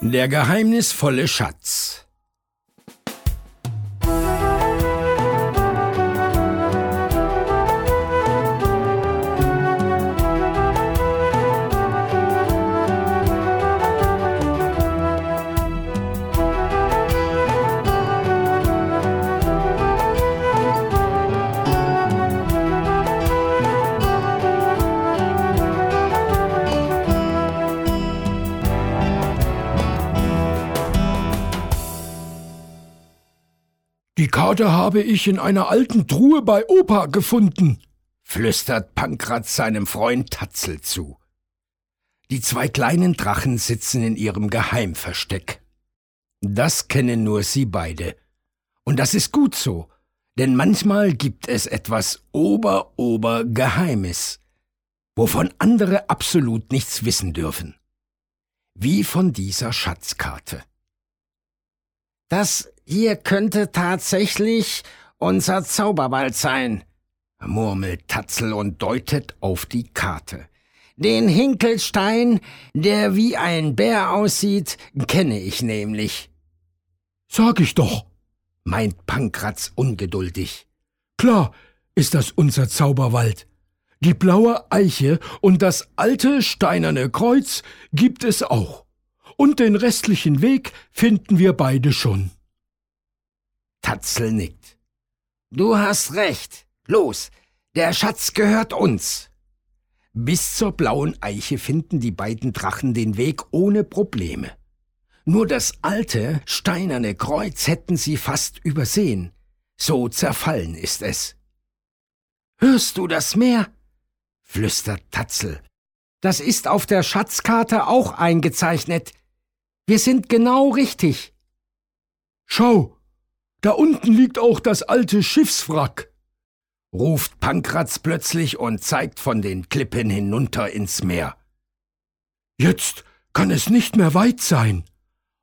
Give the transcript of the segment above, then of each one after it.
Der geheimnisvolle Schatz Die Karte habe ich in einer alten Truhe bei Opa gefunden, flüstert Pankratz seinem Freund Tatzel zu. Die zwei kleinen Drachen sitzen in ihrem Geheimversteck. Das kennen nur sie beide. Und das ist gut so, denn manchmal gibt es etwas Ober-Ober-Geheimes, wovon andere absolut nichts wissen dürfen. Wie von dieser Schatzkarte. Das hier könnte tatsächlich unser Zauberwald sein, murmelt Tatzel und deutet auf die Karte. Den Hinkelstein, der wie ein Bär aussieht, kenne ich nämlich. Sag ich doch, meint Pankratz ungeduldig. Klar ist das unser Zauberwald. Die blaue Eiche und das alte steinerne Kreuz gibt es auch. Und den restlichen Weg finden wir beide schon. Tatzel nickt. Du hast recht. Los, der Schatz gehört uns. Bis zur blauen Eiche finden die beiden Drachen den Weg ohne Probleme. Nur das alte, steinerne Kreuz hätten sie fast übersehen. So zerfallen ist es. Hörst du das Meer? flüstert Tatzel. Das ist auf der Schatzkarte auch eingezeichnet. Wir sind genau richtig. Schau, da unten liegt auch das alte Schiffswrack, ruft Pankratz plötzlich und zeigt von den Klippen hinunter ins Meer. Jetzt kann es nicht mehr weit sein.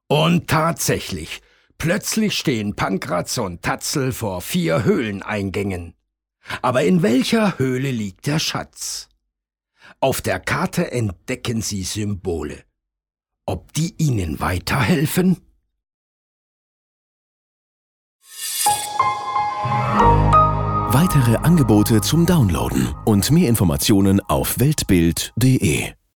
Und tatsächlich, plötzlich stehen Pankratz und Tatzel vor vier Höhleneingängen. Aber in welcher Höhle liegt der Schatz? Auf der Karte entdecken sie Symbole. Ob die ihnen weiterhelfen? Weitere Angebote zum Downloaden und mehr Informationen auf weltbild.de